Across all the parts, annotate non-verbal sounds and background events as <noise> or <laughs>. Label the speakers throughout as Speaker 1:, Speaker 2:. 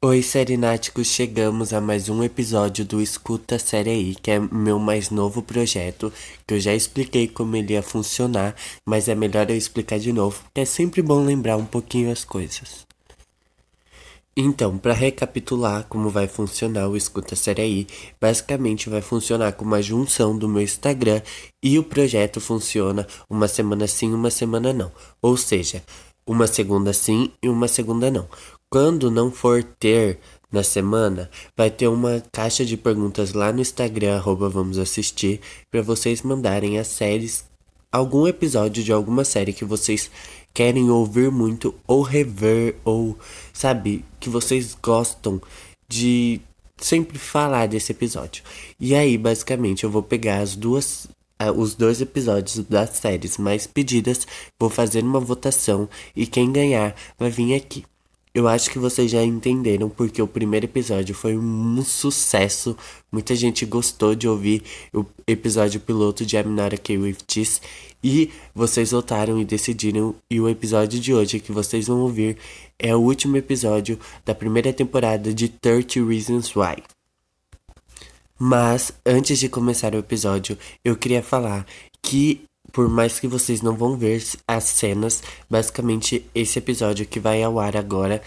Speaker 1: Oi, Serináticos, chegamos a mais um episódio do Escuta Série aí, que é meu mais novo projeto, que eu já expliquei como ele ia funcionar, mas é melhor eu explicar de novo, porque é sempre bom lembrar um pouquinho as coisas. Então, para recapitular como vai funcionar o Escuta Série aí, basicamente vai funcionar com uma junção do meu Instagram e o projeto funciona uma semana sim, uma semana não. Ou seja, uma segunda sim e uma segunda não. Quando não for ter na semana, vai ter uma caixa de perguntas lá no Instagram, arroba vamos assistir, para vocês mandarem as séries, algum episódio de alguma série que vocês querem ouvir muito, ou rever, ou sabe, que vocês gostam de sempre falar desse episódio. E aí, basicamente, eu vou pegar as duas os dois episódios das séries mais pedidas, vou fazer uma votação e quem ganhar vai vir aqui. Eu acho que vocês já entenderam porque o primeiro episódio foi um sucesso. Muita gente gostou de ouvir o episódio piloto de Not Okay With This. E vocês votaram e decidiram. E o episódio de hoje que vocês vão ouvir é o último episódio da primeira temporada de 30 Reasons Why. Mas antes de começar o episódio, eu queria falar que por mais que vocês não vão ver as cenas, basicamente esse episódio que vai ao ar agora,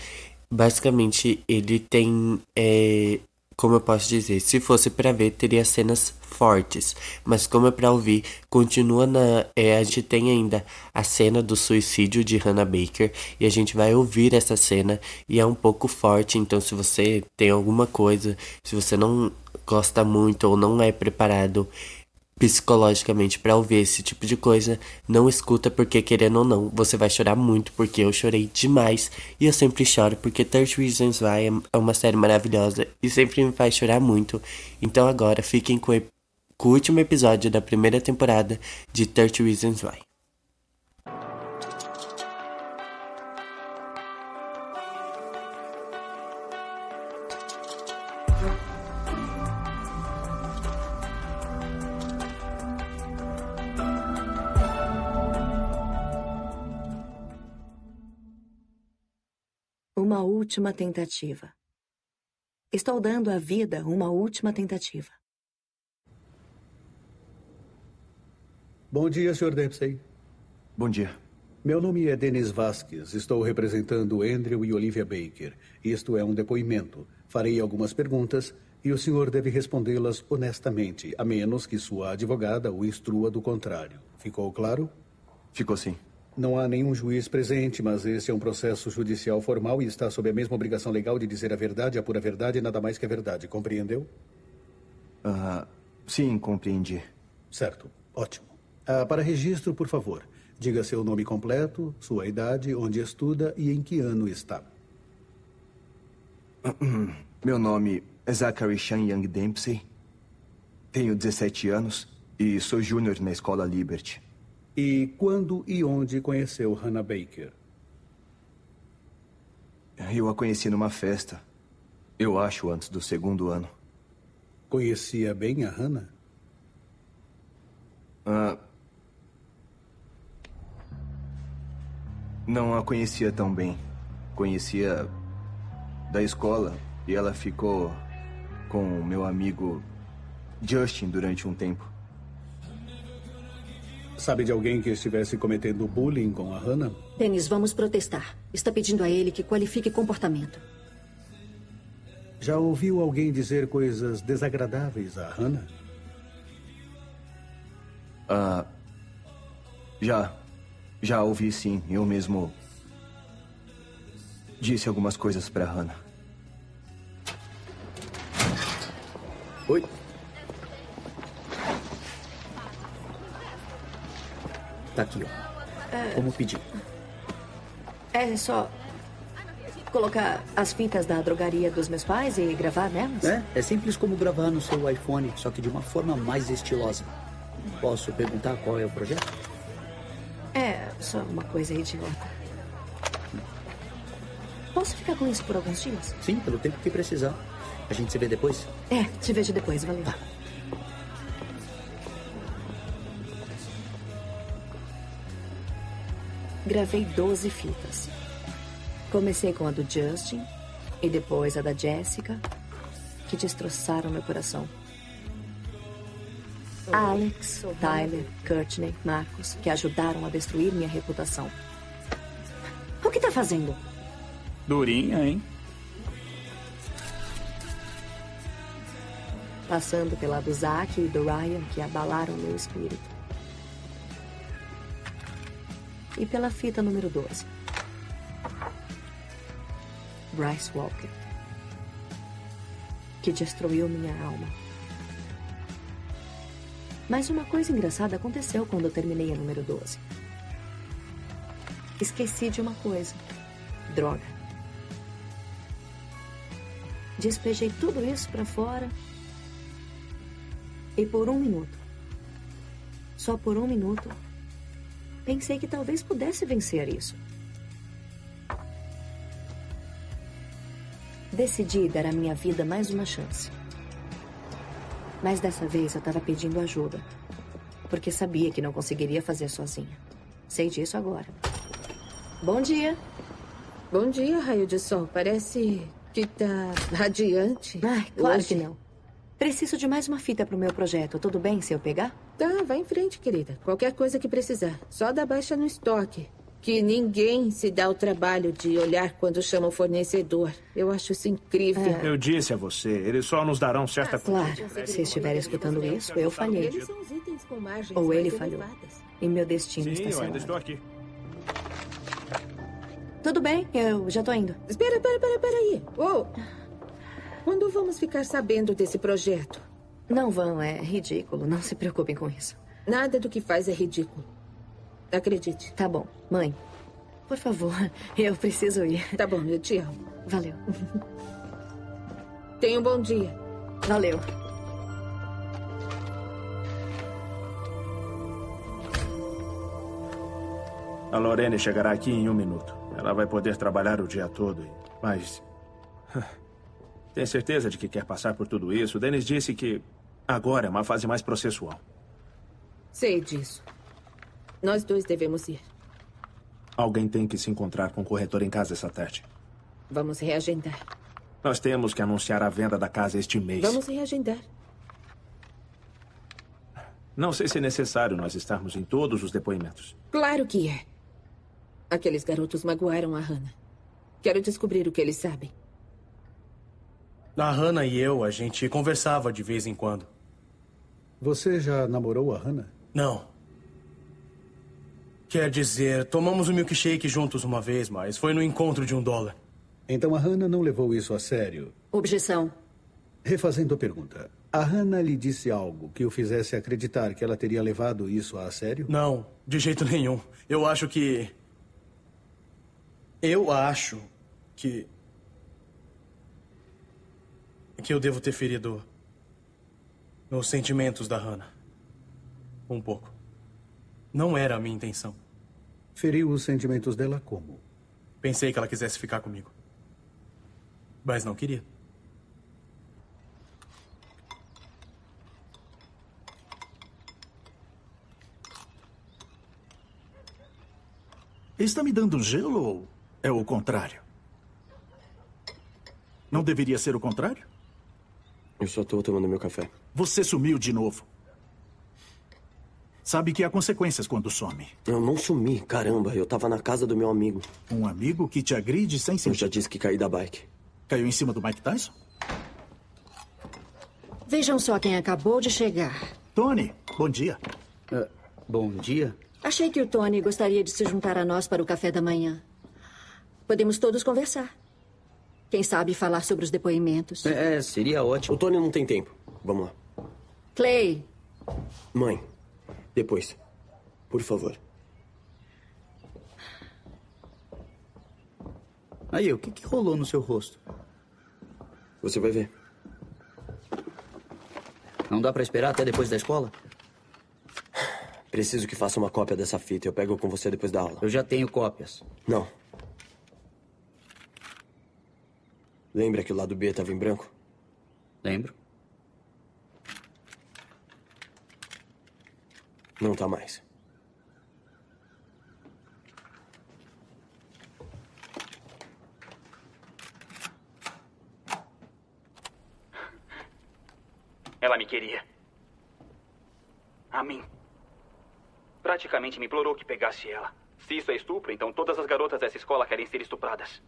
Speaker 1: basicamente ele tem, é, como eu posso dizer, se fosse para ver teria cenas fortes, mas como é para ouvir, continua na, é, a gente tem ainda a cena do suicídio de Hannah Baker e a gente vai ouvir essa cena e é um pouco forte, então se você tem alguma coisa, se você não gosta muito ou não é preparado psicologicamente para ouvir esse tipo de coisa, não escuta porque querendo ou não, você vai chorar muito porque eu chorei demais e eu sempre choro porque 30 Reasons Why é uma série maravilhosa e sempre me faz chorar muito. Então agora fiquem com, com o último episódio da primeira temporada de 30 Reasons Why.
Speaker 2: Última tentativa. Estou dando à vida uma última tentativa.
Speaker 3: Bom dia, Sr. Dempsey.
Speaker 4: Bom dia.
Speaker 3: Meu nome é Denis Vasquez. Estou representando Andrew e Olivia Baker. Isto é um depoimento. Farei algumas perguntas e o senhor deve respondê-las honestamente, a menos que sua advogada o instrua do contrário. Ficou claro?
Speaker 4: Ficou sim.
Speaker 3: Não há nenhum juiz presente, mas esse é um processo judicial formal e está sob a mesma obrigação legal de dizer a verdade, a pura verdade e nada mais que a verdade. Compreendeu?
Speaker 4: Uh, sim, compreendi.
Speaker 3: Certo. Ótimo. Uh, para registro, por favor, diga seu nome completo, sua idade, onde estuda e em que ano está. <clears throat>
Speaker 4: Meu nome é Zachary Chan Young Dempsey. Tenho 17 anos e sou júnior na escola Liberty.
Speaker 3: E quando e onde conheceu Hannah Baker?
Speaker 4: Eu a conheci numa festa. Eu acho antes do segundo ano.
Speaker 3: Conhecia bem a Hannah?
Speaker 4: Ah, não a conhecia tão bem. Conhecia da escola e ela ficou com o meu amigo Justin durante um tempo.
Speaker 3: Sabe de alguém que estivesse cometendo bullying com a Hannah?
Speaker 2: Dennis, vamos protestar. Está pedindo a ele que qualifique comportamento.
Speaker 3: Já ouviu alguém dizer coisas desagradáveis a Hannah?
Speaker 4: Ah. Já. Já ouvi sim. Eu mesmo. Disse algumas coisas para Hannah.
Speaker 3: Oi. Tá aqui, ó. É... Como pedir.
Speaker 2: É só colocar as fitas da drogaria dos meus pais e gravar nelas?
Speaker 5: É, é simples como gravar no seu iPhone, só que de uma forma mais estilosa. Posso perguntar qual é o projeto?
Speaker 2: É, só uma coisa idiota. Posso ficar com isso por alguns dias?
Speaker 5: Sim, pelo tempo que precisar. A gente se vê depois?
Speaker 2: É, te vejo depois, valeu.
Speaker 5: Tá.
Speaker 2: Gravei 12 fitas. Comecei com a do Justin, E depois a da Jessica, que destroçaram meu coração. Alex, Tyler, Courtney, Marcos, que ajudaram a destruir minha reputação. O que tá fazendo?
Speaker 6: Durinha, hein?
Speaker 2: Passando pela do Zack e do Ryan, que abalaram meu espírito. E pela fita número 12. Bryce Walker. Que destruiu minha alma. Mas uma coisa engraçada aconteceu quando eu terminei a número 12. Esqueci de uma coisa: droga. Despejei tudo isso para fora. E por um minuto, só por um minuto, pensei que talvez pudesse vencer isso. Decidi dar à minha vida mais uma chance. Mas dessa vez eu estava pedindo ajuda. Porque sabia que não conseguiria fazer sozinha. Sei disso agora. Bom dia.
Speaker 7: Bom dia, raio de sol. Parece que tá radiante.
Speaker 2: Ai, claro
Speaker 7: hoje.
Speaker 2: que não. Preciso de mais uma fita pro meu projeto. Tudo bem se eu pegar?
Speaker 7: Tá, vai em frente, querida. Qualquer coisa que precisar. Só dá baixa no estoque. Que ninguém se dá o trabalho de olhar quando chama o fornecedor. Eu acho isso incrível.
Speaker 6: Eu disse a você, eles só nos darão certa
Speaker 2: Claro. Se estiver escutando isso, eu falhei.
Speaker 7: Eles são os itens com margens
Speaker 2: Ou ele falhou. E meu destino
Speaker 6: Sim,
Speaker 2: está
Speaker 6: eu ainda
Speaker 2: selado.
Speaker 6: estou aqui.
Speaker 2: Tudo bem, eu já tô indo.
Speaker 7: Espera, espera, espera, espera aí. Oh. Quando vamos ficar sabendo desse projeto?
Speaker 2: Não vão, é ridículo. Não se preocupem com isso.
Speaker 7: Nada do que faz é ridículo. Acredite.
Speaker 2: Tá bom. Mãe, por favor, <laughs> eu preciso ir.
Speaker 7: Tá bom, eu te amo.
Speaker 2: Valeu.
Speaker 7: Tenha um bom dia.
Speaker 2: Valeu.
Speaker 6: A Lorene chegará aqui em um minuto. Ela vai poder trabalhar o dia todo, e- mas. Tem certeza de que quer passar por tudo isso? Dennis disse que agora é uma fase mais processual.
Speaker 7: Sei disso. Nós dois devemos ir.
Speaker 6: Alguém tem que se encontrar com o corretor em casa essa tarde.
Speaker 7: Vamos reagendar.
Speaker 6: Nós temos que anunciar a venda da casa este mês.
Speaker 7: Vamos reagendar.
Speaker 6: Não sei se é necessário nós estarmos em todos os depoimentos.
Speaker 7: Claro que é. Aqueles garotos magoaram a Hannah. Quero descobrir o que eles sabem.
Speaker 8: A Hannah e eu, a gente conversava de vez em quando.
Speaker 3: Você já namorou a Hannah?
Speaker 8: Não. Quer dizer, tomamos um milkshake juntos uma vez, mas foi no encontro de um dólar.
Speaker 3: Então a Hannah não levou isso a sério.
Speaker 2: Objeção.
Speaker 3: Refazendo a pergunta, a Hannah lhe disse algo que o fizesse acreditar que ela teria levado isso a sério?
Speaker 8: Não, de jeito nenhum. Eu acho que. Eu acho que. Que eu devo ter ferido. Os sentimentos da Hannah. Um pouco. Não era a minha intenção.
Speaker 3: Feriu os sentimentos dela como?
Speaker 8: Pensei que ela quisesse ficar comigo. Mas não queria.
Speaker 9: Está me dando gelo ou é o contrário? Não deveria ser o contrário?
Speaker 1: Eu só tô tomando meu café.
Speaker 9: Você sumiu de novo. Sabe que há consequências quando some.
Speaker 1: Eu não sumi, caramba. Eu tava na casa do meu amigo.
Speaker 9: Um amigo que te agride sem
Speaker 1: Eu já
Speaker 9: sentido.
Speaker 1: disse que caí da bike.
Speaker 9: Caiu em cima do Mike Tyson?
Speaker 10: Vejam só quem acabou de chegar.
Speaker 9: Tony, bom dia.
Speaker 5: Ah, bom dia.
Speaker 10: Achei que o Tony gostaria de se juntar a nós para o café da manhã. Podemos todos conversar. Quem sabe falar sobre os depoimentos.
Speaker 5: É, seria
Speaker 1: O
Speaker 5: ótimo.
Speaker 1: Tony não tem tempo. Vamos lá.
Speaker 10: Clay,
Speaker 1: Mãe, depois. Por favor.
Speaker 5: Aí, o que, que rolou no seu rosto?
Speaker 1: Você vai ver.
Speaker 5: Não dá pra esperar até depois da escola?
Speaker 1: Preciso que faça uma cópia dessa fita. Eu pego com você depois da aula.
Speaker 5: Eu já tenho cópias.
Speaker 1: Não. Lembra que o lado B estava em branco?
Speaker 5: Lembro.
Speaker 1: Não tá mais.
Speaker 11: Ela me queria. A mim. Praticamente me implorou que pegasse ela. Se isso é estupro, então todas as garotas dessa escola querem ser estupradas.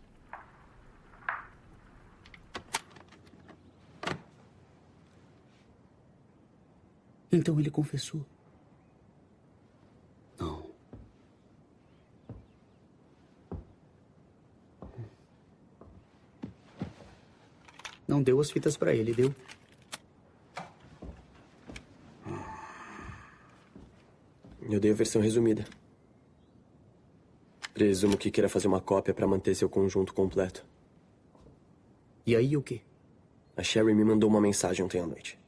Speaker 5: Então ele confessou. Não. Não deu as fitas para ele, deu?
Speaker 12: Eu dei a versão resumida. Presumo que queira fazer uma cópia para manter seu conjunto completo.
Speaker 5: E aí o quê?
Speaker 12: A Sherry me mandou uma mensagem ontem à noite.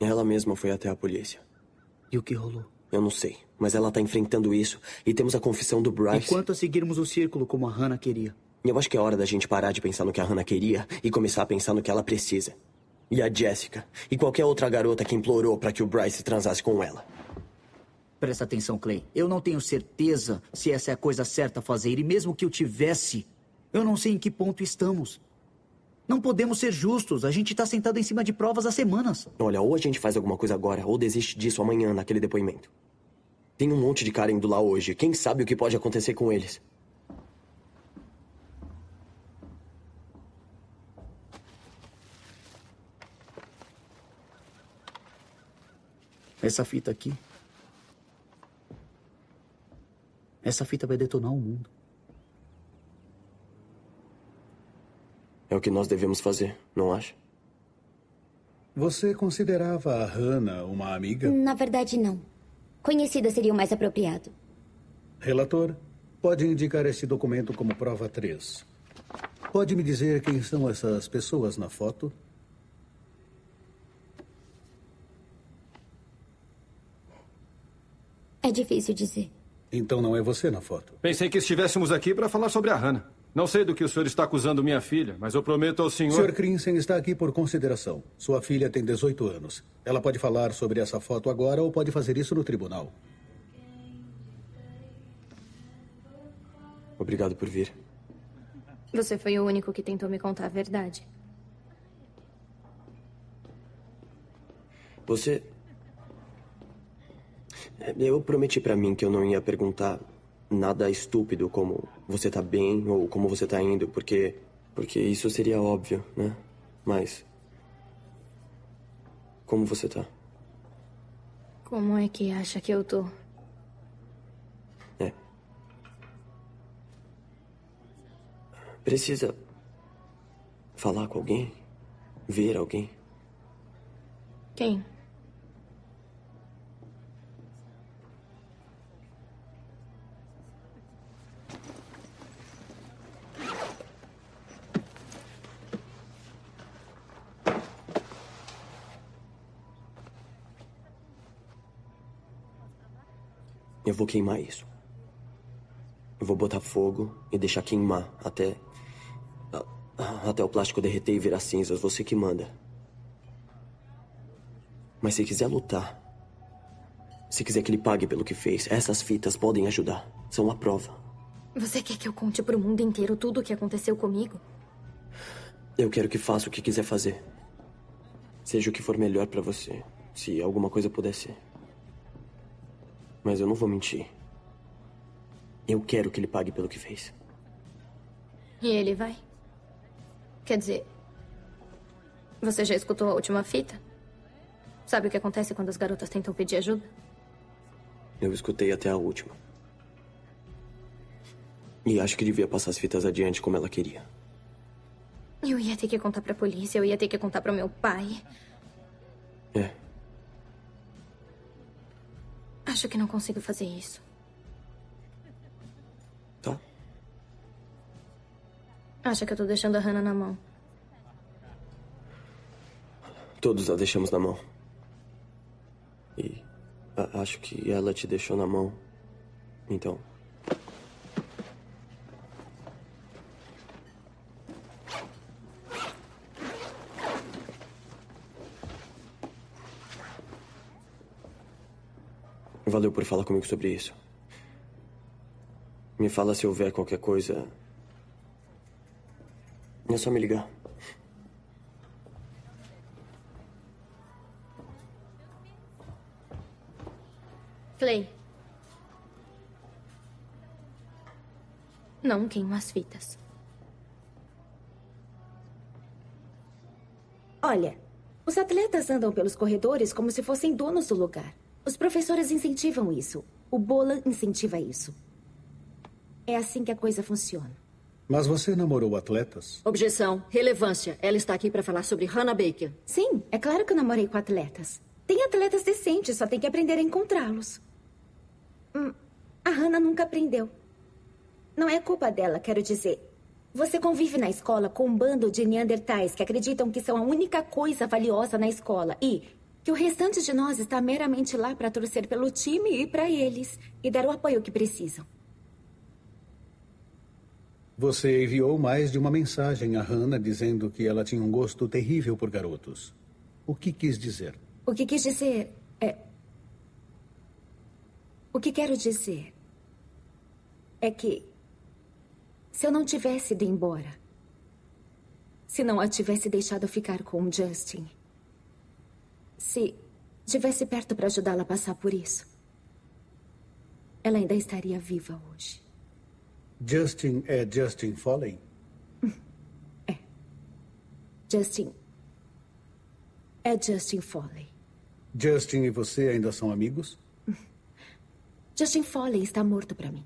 Speaker 12: Ela mesma foi até a polícia.
Speaker 5: E o que rolou?
Speaker 12: Eu não sei, mas ela tá enfrentando isso e temos a confissão do Bryce.
Speaker 5: Enquanto a seguirmos o círculo como a Hannah queria.
Speaker 12: Eu acho que é hora da gente parar de pensar no que a Hannah queria e começar a pensar no que ela precisa. E a Jessica. E qualquer outra garota que implorou para que o Bryce transasse com ela.
Speaker 5: Presta atenção, Clay. Eu não tenho certeza se essa é a coisa certa a fazer. E mesmo que eu tivesse, eu não sei em que ponto estamos. Não podemos ser justos. A gente está sentado em cima de provas há semanas.
Speaker 12: Olha, ou a gente faz alguma coisa agora, ou desiste disso amanhã, naquele depoimento. Tem um monte de cara indo lá hoje. Quem sabe o que pode acontecer com eles?
Speaker 5: Essa fita aqui. Essa fita vai detonar o mundo.
Speaker 12: É o que nós devemos fazer, não acha?
Speaker 3: Você considerava a Hannah uma amiga?
Speaker 13: Na verdade, não. Conhecida seria o mais apropriado.
Speaker 3: Relator, pode indicar este documento como prova 3. Pode me dizer quem são essas pessoas na foto?
Speaker 13: É difícil dizer.
Speaker 3: Então não é você na foto.
Speaker 14: Pensei que estivéssemos aqui para falar sobre a Hannah. Não sei do que o senhor está acusando minha filha, mas eu prometo ao senhor.
Speaker 3: Sr. Crimson está aqui por consideração. Sua filha tem 18 anos. Ela pode falar sobre essa foto agora ou pode fazer isso no tribunal.
Speaker 12: Obrigado por vir.
Speaker 15: Você foi o único que tentou me contar a verdade.
Speaker 12: Você. Eu prometi para mim que eu não ia perguntar nada estúpido como você tá bem ou como você tá indo, porque porque isso seria óbvio, né? Mas como você tá?
Speaker 15: Como é que acha que eu tô?
Speaker 12: É. Precisa falar com alguém? Ver alguém?
Speaker 15: Quem?
Speaker 12: Eu vou queimar isso. Eu vou botar fogo e deixar queimar até. Até o plástico derreter e virar cinzas. Você que manda. Mas se quiser lutar. Se quiser que ele pague pelo que fez, essas fitas podem ajudar. São uma prova.
Speaker 15: Você quer que eu conte pro mundo inteiro tudo o que aconteceu comigo?
Speaker 12: Eu quero que faça o que quiser fazer. Seja o que for melhor para você. Se alguma coisa puder ser. Mas eu não vou mentir. Eu quero que ele pague pelo que fez.
Speaker 15: E ele vai? Quer dizer, você já escutou a última fita? Sabe o que acontece quando as garotas tentam pedir ajuda?
Speaker 12: Eu escutei até a última. E acho que devia passar as fitas adiante como ela queria.
Speaker 15: Eu ia ter que contar pra polícia, eu ia ter que contar pro meu pai.
Speaker 12: É.
Speaker 15: Acho que não consigo fazer isso.
Speaker 12: Tá.
Speaker 15: Acha que eu tô deixando a Hannah na mão?
Speaker 12: Todos a deixamos na mão. E acho que ela te deixou na mão. Então. valeu por falar comigo sobre isso. Me fala se houver qualquer coisa. É só me ligar.
Speaker 15: Clay Não queimo as fitas.
Speaker 16: Olha, os atletas andam pelos corredores como se fossem donos do lugar. Os professores incentivam isso. O Bola incentiva isso. É assim que a coisa funciona.
Speaker 3: Mas você namorou atletas?
Speaker 10: Objeção. Relevância. Ela está aqui para falar sobre Hannah Baker.
Speaker 16: Sim, é claro que eu namorei com atletas. Tem atletas decentes, só tem que aprender a encontrá-los. Hum, a Hannah nunca aprendeu. Não é culpa dela, quero dizer. Você convive na escola com um bando de neandertais que acreditam que são a única coisa valiosa na escola e que o restante de nós está meramente lá para torcer pelo time e para eles e dar o apoio que precisam.
Speaker 3: Você enviou mais de uma mensagem a Hannah dizendo que ela tinha um gosto terrível por garotos. O que quis dizer?
Speaker 16: O que quis dizer é. O que quero dizer é que. Se eu não tivesse ido embora. Se não a tivesse deixado ficar com o Justin. Se tivesse perto para ajudá-la a passar por isso. Ela ainda estaria viva hoje.
Speaker 3: Justin é Justin Foley? <laughs>
Speaker 16: Justin. É Justin Foley.
Speaker 3: Justin e você ainda são amigos? <laughs>
Speaker 16: Justin Foley está morto para mim.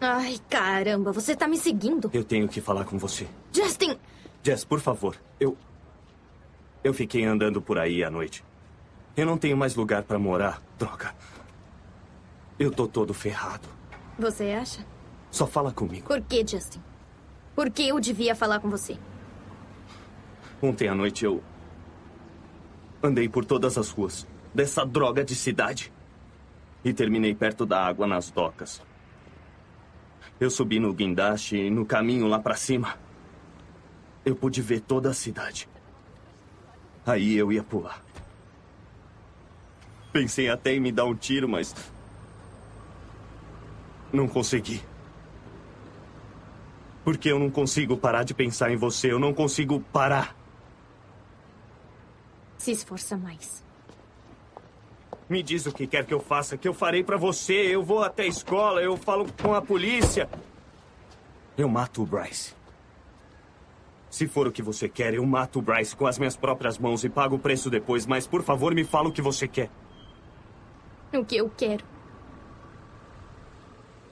Speaker 15: Ai, caramba, você tá me seguindo?
Speaker 17: Eu tenho que falar com você.
Speaker 15: Justin!
Speaker 17: Jess, por favor, eu. Eu fiquei andando por aí à noite. Eu não tenho mais lugar para morar. Droga. Eu tô todo ferrado.
Speaker 15: Você acha?
Speaker 17: Só fala comigo.
Speaker 15: Por que, Justin? Por que eu devia falar com você?
Speaker 17: Ontem à noite eu. Andei por todas as ruas dessa droga de cidade. E terminei perto da água nas docas. Eu subi no guindaste e no caminho lá para cima. Eu pude ver toda a cidade. Aí eu ia pular. Pensei até em me dar um tiro, mas. Não consegui. Porque eu não consigo parar de pensar em você. Eu não consigo parar.
Speaker 15: Se esforça mais.
Speaker 17: Me diz o que quer que eu faça, que eu farei pra você. Eu vou até a escola, eu falo com a polícia. Eu mato o Bryce. Se for o que você quer, eu mato o Bryce com as minhas próprias mãos e pago o preço depois, mas por favor me fala o que você quer.
Speaker 15: O que eu quero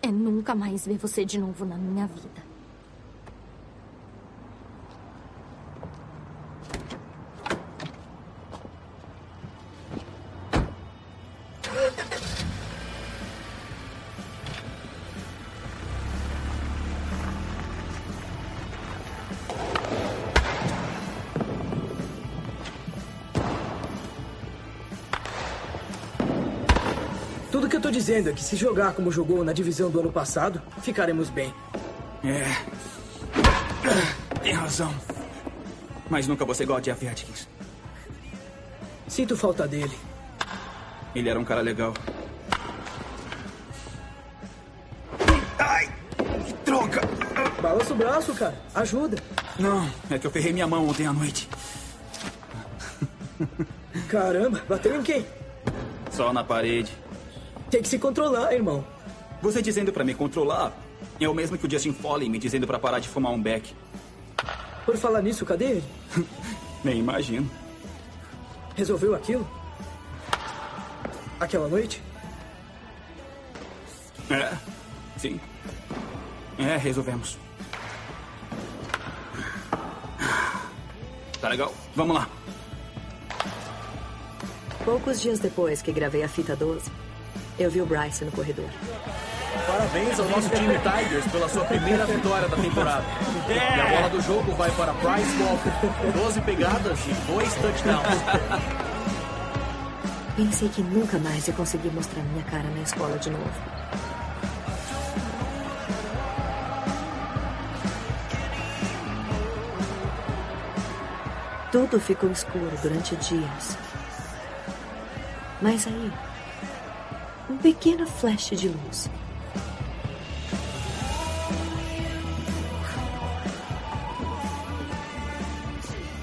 Speaker 15: é nunca mais ver você de novo na minha vida.
Speaker 18: Tudo que eu tô dizendo é que se jogar como jogou na divisão do ano passado, ficaremos bem.
Speaker 19: É. Tem razão. Mas nunca vou ser igual a Jeff Atkins.
Speaker 18: Sinto falta dele.
Speaker 19: Ele era um cara legal. Que droga!
Speaker 18: Balança o braço, cara. Ajuda.
Speaker 19: Não, é que eu ferrei minha mão ontem à noite.
Speaker 18: Caramba, bateu em quem?
Speaker 19: Só na parede.
Speaker 18: Tem que se controlar, irmão.
Speaker 19: Você dizendo pra me controlar é o mesmo que o Justin Foley me dizendo pra parar de fumar um beck.
Speaker 18: Por falar nisso, cadê ele? <laughs>
Speaker 19: Nem imagino.
Speaker 18: Resolveu aquilo? Aquela noite?
Speaker 19: É, sim. É, resolvemos. Tá legal. Vamos lá.
Speaker 2: Poucos dias depois que gravei a fita 12, eu vi o Bryce no corredor.
Speaker 20: Parabéns ao nosso time Tigers pela sua primeira vitória da temporada. E a bola do jogo vai para Bryce Walker. 12 pegadas e 2 touchdowns.
Speaker 2: Pensei que nunca mais ia conseguir mostrar minha cara na escola de novo. Tudo ficou escuro durante dias. Mas aí, um pequeno flash de luz.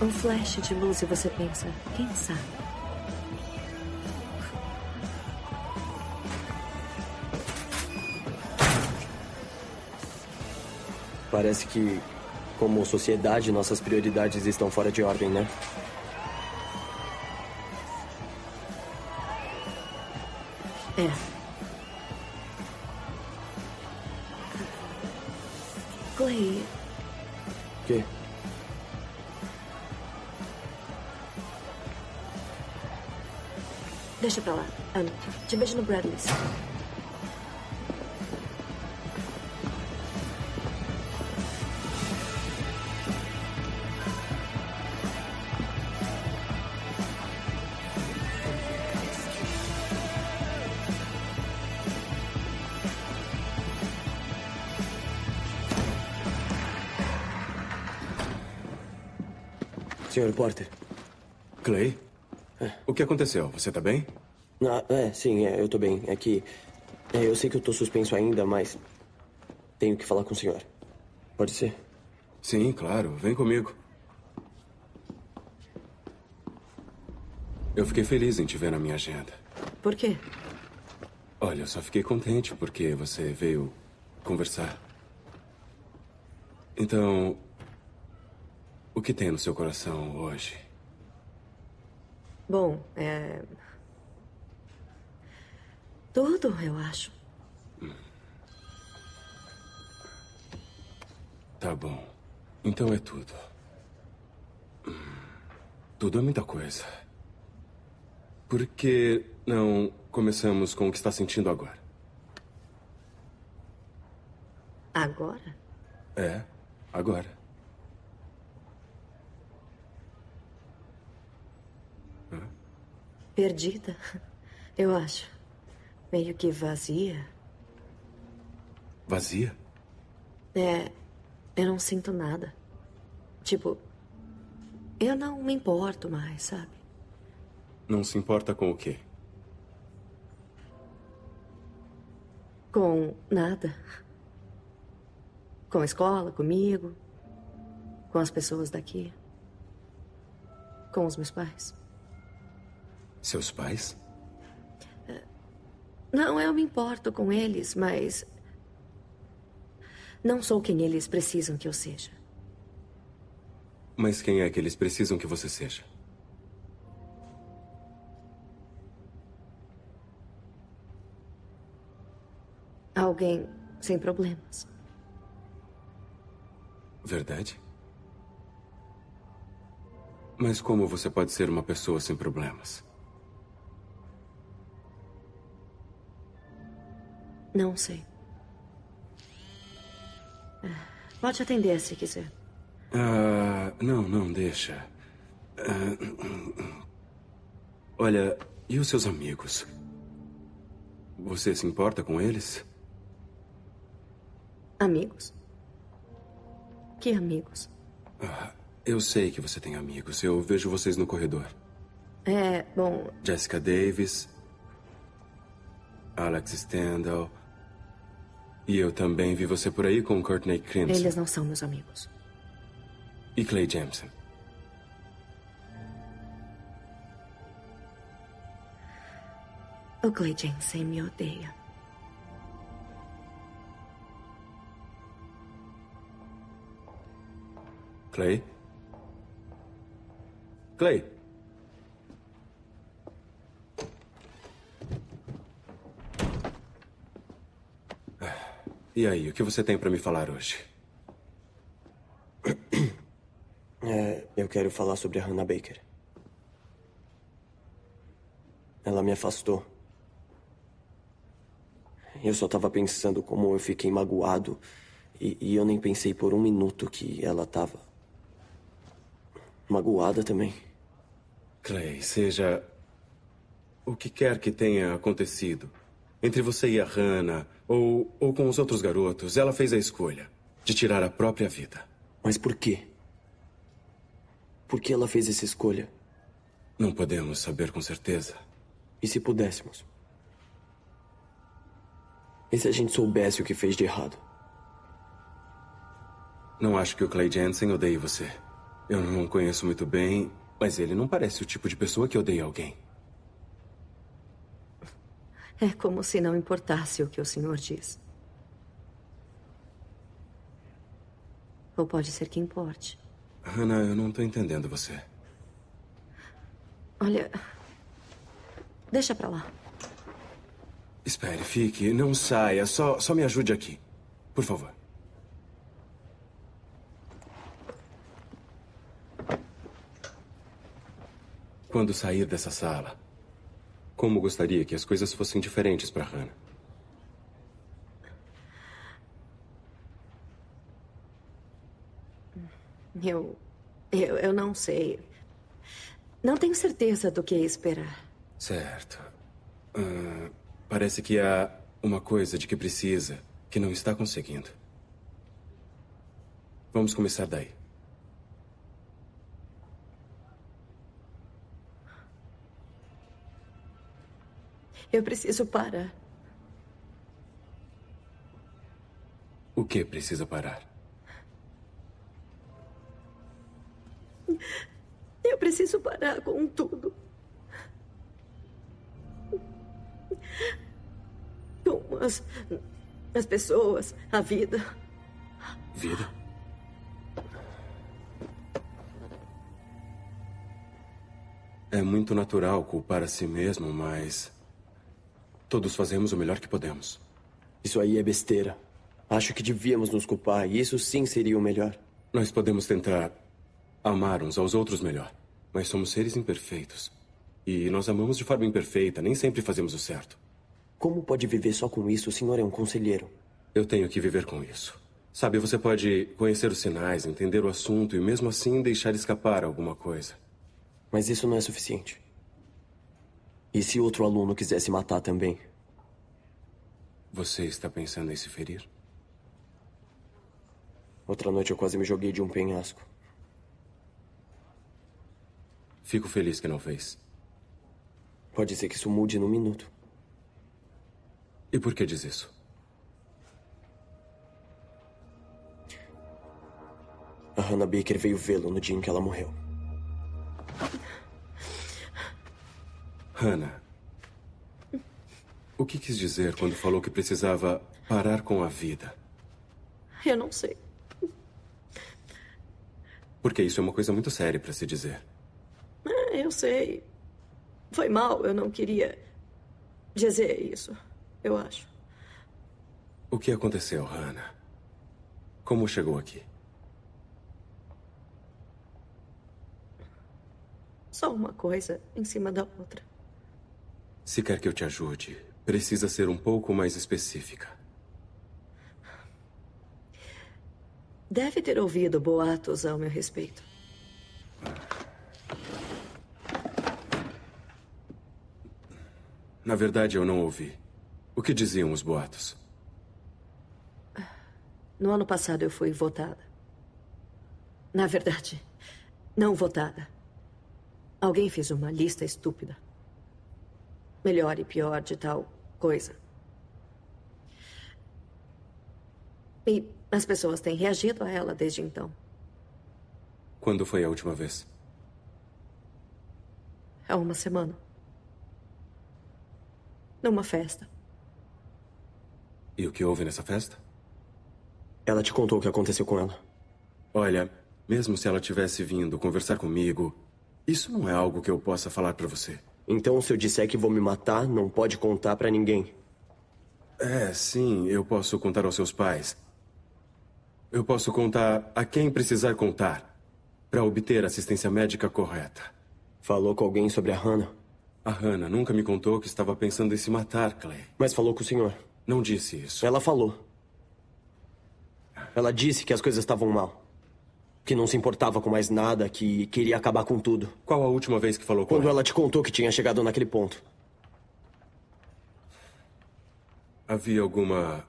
Speaker 2: Um flash de luz e você pensa, quem sabe?
Speaker 12: Parece que, como sociedade, nossas prioridades estão fora de ordem, né?
Speaker 2: É. Ana, te vejo no Bradley's.
Speaker 12: Senhor Porter.
Speaker 21: Clay? O que aconteceu? Você tá bem?
Speaker 12: Ah, é, sim, é, eu tô bem. É que. é, eu sei que eu tô suspenso ainda, mas. Tenho que falar com o senhor. Pode ser?
Speaker 21: Sim, claro. Vem comigo. Eu fiquei feliz em te ver na minha agenda.
Speaker 2: Por quê?
Speaker 21: Olha, eu só fiquei contente porque você veio conversar. Então, o que tem no seu coração hoje?
Speaker 2: Bom, é. Tudo, eu acho.
Speaker 21: Tá bom. Então é tudo. Tudo é muita coisa. Por que não começamos com o que está sentindo agora?
Speaker 2: Agora?
Speaker 21: É, agora.
Speaker 2: Perdida, eu acho. Meio que vazia.
Speaker 21: Vazia?
Speaker 2: É. Eu não sinto nada. Tipo. Eu não me importo mais, sabe?
Speaker 21: Não se importa com o quê?
Speaker 2: Com nada. Com a escola, comigo. Com as pessoas daqui. Com os meus pais.
Speaker 21: Seus pais?
Speaker 2: Não, eu me importo com eles, mas. Não sou quem eles precisam que eu seja.
Speaker 21: Mas quem é que eles precisam que você seja?
Speaker 2: Alguém sem problemas.
Speaker 21: Verdade? Mas como você pode ser uma pessoa sem problemas?
Speaker 2: Não sei. Ah, Pode atender se quiser.
Speaker 21: Ah, não, não, deixa. Ah, olha, e os seus amigos? Você se importa com eles?
Speaker 2: Amigos? Que amigos?
Speaker 21: Ah, eu sei que você tem amigos. Eu vejo vocês no corredor.
Speaker 2: É, bom,
Speaker 21: Jessica Davis, Alex Stendhal. E eu também vi você por aí com Courtney Crimson.
Speaker 2: eles não são meus amigos.
Speaker 21: E Clay Jameson.
Speaker 2: O Clay Jensen me odeia.
Speaker 21: Clay? Clay? E aí, o que você tem pra me falar hoje? <clears throat>
Speaker 12: É, eu quero falar sobre a Hannah Baker. Ela me afastou. Eu só tava pensando como eu fiquei magoado. E, e eu nem pensei por um minuto que ela tava. magoada também.
Speaker 21: Clay, seja o que quer que tenha acontecido entre você e a Hannah, ou, ou com os outros garotos, ela fez a escolha de tirar a própria vida.
Speaker 12: Mas por quê? Por que ela fez essa escolha?
Speaker 21: Não podemos saber com certeza.
Speaker 12: E se pudéssemos? E se a gente soubesse o que fez de errado?
Speaker 21: Não acho que o Clay Jensen odeie você. Eu não o conheço muito bem, mas ele não parece o tipo de pessoa que odeia alguém.
Speaker 2: É como se não importasse o que o senhor diz. Ou pode ser que importe.
Speaker 21: Hannah, eu não tô entendendo você.
Speaker 2: Olha. Deixa pra lá.
Speaker 21: Espere, fique. Não saia. Só, só me ajude aqui. Por favor. Quando sair dessa sala, como gostaria que as coisas fossem diferentes para Hannah?
Speaker 2: Eu. Eu, eu não sei. Não tenho certeza do que esperar.
Speaker 21: Certo. Ah, parece que há uma coisa de que precisa que não está conseguindo. Vamos começar daí.
Speaker 2: Eu preciso parar.
Speaker 21: O que precisa parar?
Speaker 2: Eu preciso parar com tudo. Com as, as pessoas, a vida.
Speaker 21: Vida? É muito natural culpar a si mesmo, mas. Todos fazemos o melhor que podemos.
Speaker 12: Isso aí é besteira. Acho que devíamos nos culpar, e isso sim seria o melhor.
Speaker 21: Nós podemos tentar amar uns aos outros melhor, mas somos seres imperfeitos. E nós amamos de forma imperfeita, nem sempre fazemos o certo.
Speaker 12: Como pode viver só com isso? O senhor é um conselheiro.
Speaker 21: Eu tenho que viver com isso. Sabe, você pode conhecer os sinais, entender o assunto e mesmo assim deixar escapar alguma coisa.
Speaker 12: Mas isso não é suficiente. E se outro aluno quisesse matar também?
Speaker 21: Você está pensando em se ferir?
Speaker 12: Outra noite eu quase me joguei de um penhasco.
Speaker 21: Fico feliz que não fez.
Speaker 12: Pode ser que isso mude num minuto.
Speaker 21: E por que diz isso?
Speaker 12: A Hannah Baker veio vê-lo no dia em que ela morreu.
Speaker 21: Hannah. O que quis dizer quando falou que precisava parar com a vida?
Speaker 2: Eu não sei.
Speaker 21: Porque isso é uma coisa muito séria para se dizer.
Speaker 2: Ah, Eu sei. Foi mal, eu não queria dizer isso, eu acho.
Speaker 21: O que aconteceu, Hannah? Como chegou aqui?
Speaker 2: Só uma coisa em cima da outra.
Speaker 21: Se quer que eu te ajude, precisa ser um pouco mais específica.
Speaker 2: Deve ter ouvido boatos ao meu respeito.
Speaker 21: Na verdade, eu não ouvi. O que diziam os boatos?
Speaker 2: No ano passado eu fui votada. Na verdade, não votada. Alguém fez uma lista estúpida. Melhor e pior de tal coisa. E as pessoas têm reagido a ela desde então.
Speaker 21: Quando foi a última vez?
Speaker 2: Há uma semana. Numa festa.
Speaker 21: E o que houve nessa festa?
Speaker 12: Ela te contou o que aconteceu com ela.
Speaker 21: Olha, mesmo se ela tivesse vindo conversar comigo, isso não é algo que eu possa falar pra você.
Speaker 12: Então, se eu disser que vou me matar, não pode contar pra ninguém.
Speaker 21: É, sim, eu posso contar aos seus pais. Eu posso contar a quem precisar contar para obter a assistência médica correta.
Speaker 12: Falou com alguém sobre a Hannah?
Speaker 21: A Hannah nunca me contou que estava pensando em se matar, Clay.
Speaker 12: Mas falou com o senhor.
Speaker 21: Não disse isso.
Speaker 12: Ela falou. Ela disse que as coisas estavam mal. Que não se importava com mais nada, que queria acabar com tudo.
Speaker 21: Qual a última vez que falou com
Speaker 12: Quando
Speaker 21: ela?
Speaker 12: ela te contou que tinha chegado naquele ponto.
Speaker 21: Havia alguma.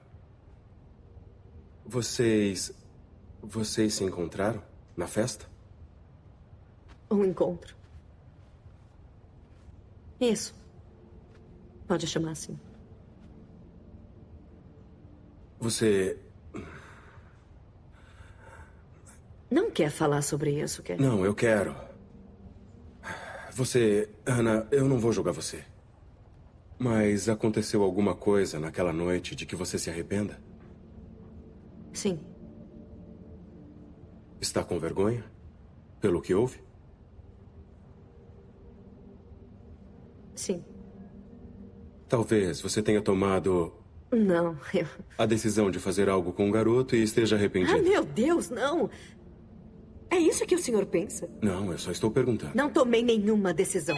Speaker 21: Vocês. Vocês se encontraram na festa?
Speaker 2: Um encontro. Isso. Pode chamar assim.
Speaker 21: Você.
Speaker 2: Não quer falar sobre isso, quer?
Speaker 21: Não, eu quero. Você. Ana, eu não vou julgar você. Mas aconteceu alguma coisa naquela noite de que você se arrependa?
Speaker 2: Sim.
Speaker 21: Está com vergonha? Pelo que houve?
Speaker 2: Sim.
Speaker 21: Talvez você tenha tomado
Speaker 2: Não, eu.
Speaker 21: a decisão de fazer algo com um garoto e esteja
Speaker 2: Ah,
Speaker 21: arrependido.
Speaker 2: meu Deus, não! É isso que o senhor pensa?
Speaker 21: Não, eu só estou perguntando.
Speaker 2: Não tomei nenhuma decisão.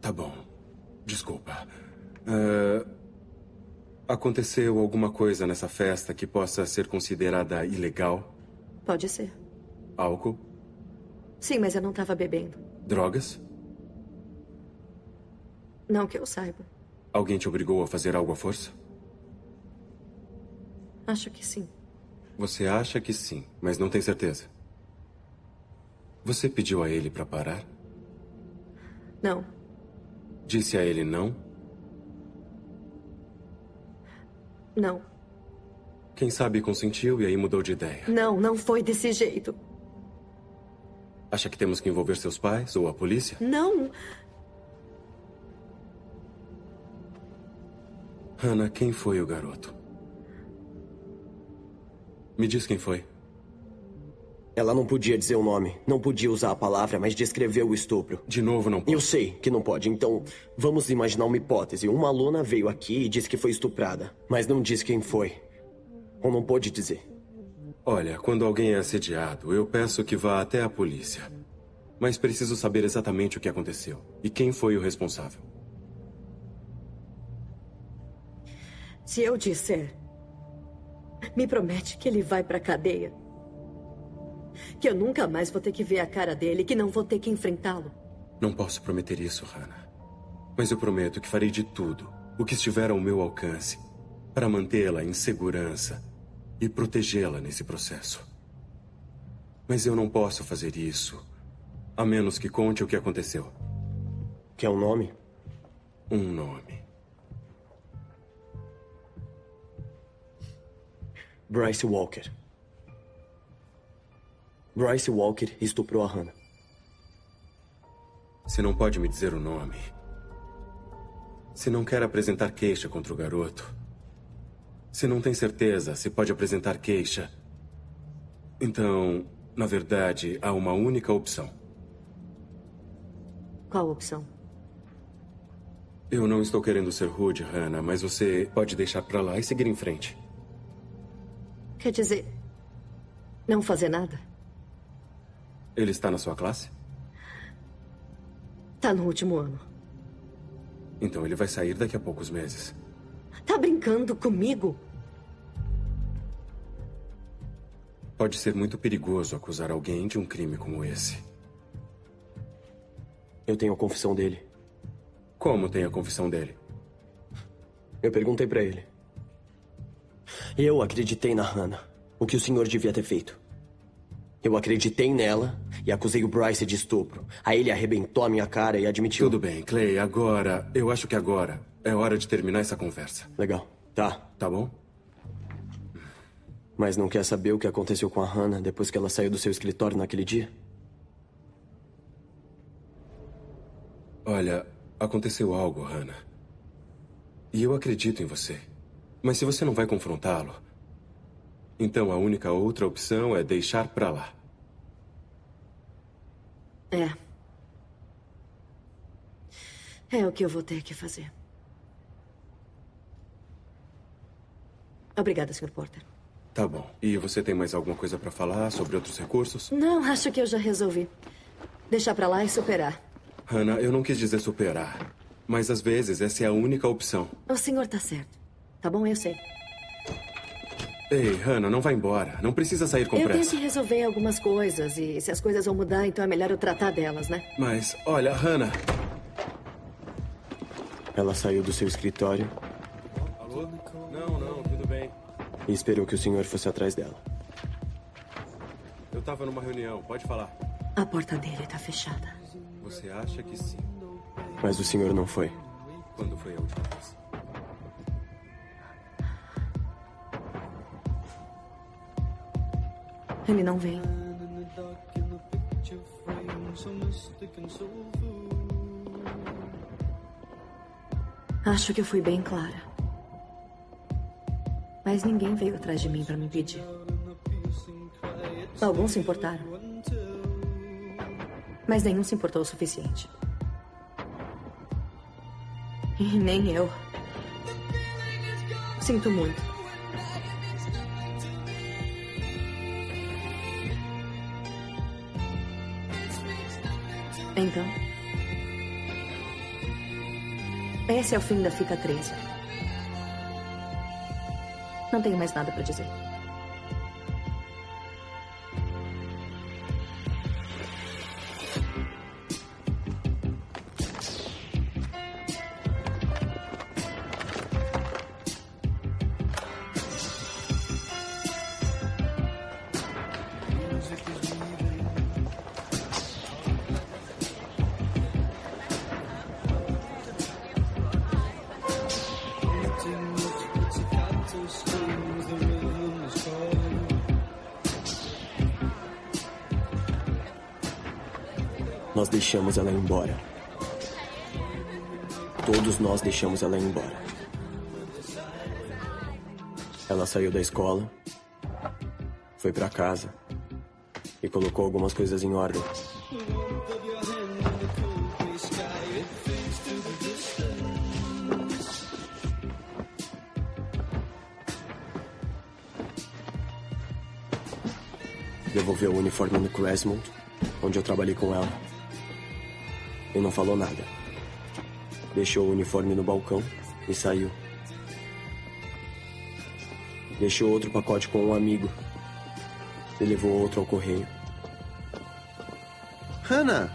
Speaker 21: Tá bom. Desculpa. Ah, aconteceu alguma coisa nessa festa que possa ser considerada ilegal?
Speaker 2: Pode ser.
Speaker 21: Álcool?
Speaker 2: Sim, mas eu não estava bebendo.
Speaker 21: Drogas?
Speaker 2: Não que eu saiba.
Speaker 21: Alguém te obrigou a fazer algo à força?
Speaker 2: Acho que sim.
Speaker 21: Você acha que sim, mas não tem certeza. Você pediu a ele para parar?
Speaker 2: Não.
Speaker 21: Disse a ele não?
Speaker 2: Não.
Speaker 21: Quem sabe consentiu e aí mudou de ideia.
Speaker 2: Não, não foi desse jeito.
Speaker 21: Acha que temos que envolver seus pais ou a polícia?
Speaker 2: Não.
Speaker 21: Hannah, quem foi o garoto? Me diz quem foi.
Speaker 12: Ela não podia dizer o nome, não podia usar a palavra, mas descreveu o estupro.
Speaker 21: De novo, não pode.
Speaker 12: Eu sei que não pode, então vamos imaginar uma hipótese. Uma aluna veio aqui e disse que foi estuprada, mas não disse quem foi. Ou não pôde dizer.
Speaker 21: Olha, quando alguém é assediado, eu peço que vá até a polícia. Mas preciso saber exatamente o que aconteceu e quem foi o responsável.
Speaker 2: Se eu disser, me promete que ele vai pra cadeia. Que eu nunca mais vou ter que ver a cara dele, que não vou ter que enfrentá-lo.
Speaker 21: Não posso prometer isso, Hannah. Mas eu prometo que farei de tudo o que estiver ao meu alcance para mantê-la em segurança e protegê-la nesse processo. Mas eu não posso fazer isso a menos que conte o que aconteceu.
Speaker 12: Quer um nome?
Speaker 21: Um nome.
Speaker 12: Bryce Walker. Bryce Walker estuprou a Hannah.
Speaker 21: Se não pode me dizer o nome. Se não quer apresentar queixa contra o garoto. Se não tem certeza se pode apresentar queixa. Então, na verdade, há uma única opção.
Speaker 2: Qual opção?
Speaker 21: Eu não estou querendo ser rude, Hannah, mas você pode deixar pra lá e seguir em frente.
Speaker 2: Quer dizer, não fazer nada?
Speaker 21: Ele está na sua classe?
Speaker 2: Tá no último ano.
Speaker 21: Então ele vai sair daqui a poucos meses.
Speaker 2: Tá brincando comigo?
Speaker 21: Pode ser muito perigoso acusar alguém de um crime como esse.
Speaker 12: Eu tenho a confissão dele.
Speaker 21: Como tem a confissão dele?
Speaker 12: Eu perguntei pra ele. Eu acreditei na Hannah. O que o senhor devia ter feito. Eu acreditei nela e acusei o Bryce de estupro. Aí ele arrebentou a minha cara e admitiu.
Speaker 21: Tudo bem, Clay. Agora, eu acho que agora é hora de terminar essa conversa.
Speaker 12: Legal. Tá.
Speaker 21: Tá bom?
Speaker 12: Mas não quer saber o que aconteceu com a Hannah depois que ela saiu do seu escritório naquele dia?
Speaker 21: Olha, aconteceu algo, Hannah. E eu acredito em você. Mas se você não vai confrontá-lo, então a única outra opção é deixar pra lá.
Speaker 2: É. É o que eu vou ter que fazer. Obrigada, Sr. Porter.
Speaker 21: Tá bom. E você tem mais alguma coisa pra falar sobre outros recursos?
Speaker 2: Não, acho que eu já resolvi. Deixar pra lá e superar.
Speaker 21: Hannah, eu não quis dizer superar. Mas às vezes essa é a única opção.
Speaker 2: O senhor tá certo. Tá bom, eu sei.
Speaker 21: Ei, Hannah, não vá embora. Não precisa sair com
Speaker 2: eu tenho
Speaker 21: pressa.
Speaker 2: que resolver algumas coisas. E se as coisas vão mudar, então é melhor eu tratar delas, né?
Speaker 21: Mas, olha, Hannah.
Speaker 12: Ela saiu do seu escritório
Speaker 21: Alô? Não, não, tudo bem.
Speaker 12: e esperou que o senhor fosse atrás dela.
Speaker 21: Eu tava numa reunião, pode falar.
Speaker 2: A porta dele tá fechada.
Speaker 21: Você acha que sim?
Speaker 12: Mas o senhor não foi.
Speaker 21: Quando foi a última vez?
Speaker 2: Ele não vem. Acho que eu fui bem clara. Mas ninguém veio atrás de mim para me pedir. Alguns se importaram. Mas nenhum se importou o suficiente. E nem eu. Sinto muito. Então. Esse é o fim da fita 13. Não tenho mais nada para dizer.
Speaker 12: Deixamos ela embora. Todos nós deixamos ela embora. Ela saiu da escola, foi pra casa e colocou algumas coisas em ordem. Devolveu o uniforme no Cressmont, onde eu trabalhei com ela. E não falou nada. Deixou o uniforme no balcão e saiu. Deixou outro pacote com um amigo. E levou outro ao correio.
Speaker 22: Hannah!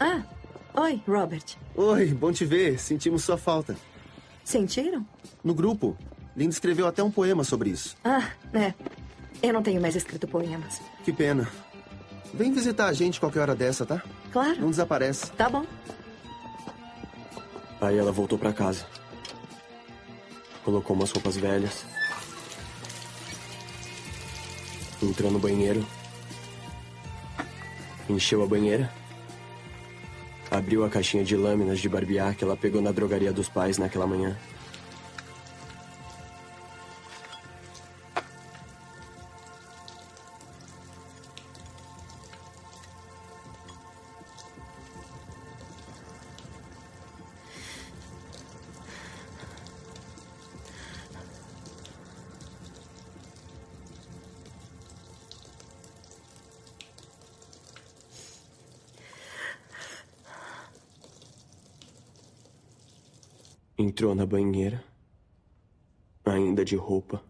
Speaker 2: Ah, oi, Robert.
Speaker 22: Oi, bom te ver. Sentimos sua falta.
Speaker 2: Sentiram?
Speaker 22: No grupo, Linda escreveu até um poema sobre isso.
Speaker 2: Ah, é. Eu não tenho mais escrito poemas.
Speaker 22: Que pena. Vem visitar a gente qualquer hora dessa, tá?
Speaker 2: Claro.
Speaker 22: Não desaparece.
Speaker 2: Tá bom.
Speaker 12: Aí ela voltou pra casa. Colocou umas roupas velhas. Entrou no banheiro. Encheu a banheira. Abriu a caixinha de lâminas de barbear que ela pegou na drogaria dos pais naquela manhã. Entrou na banheira, ainda de roupa,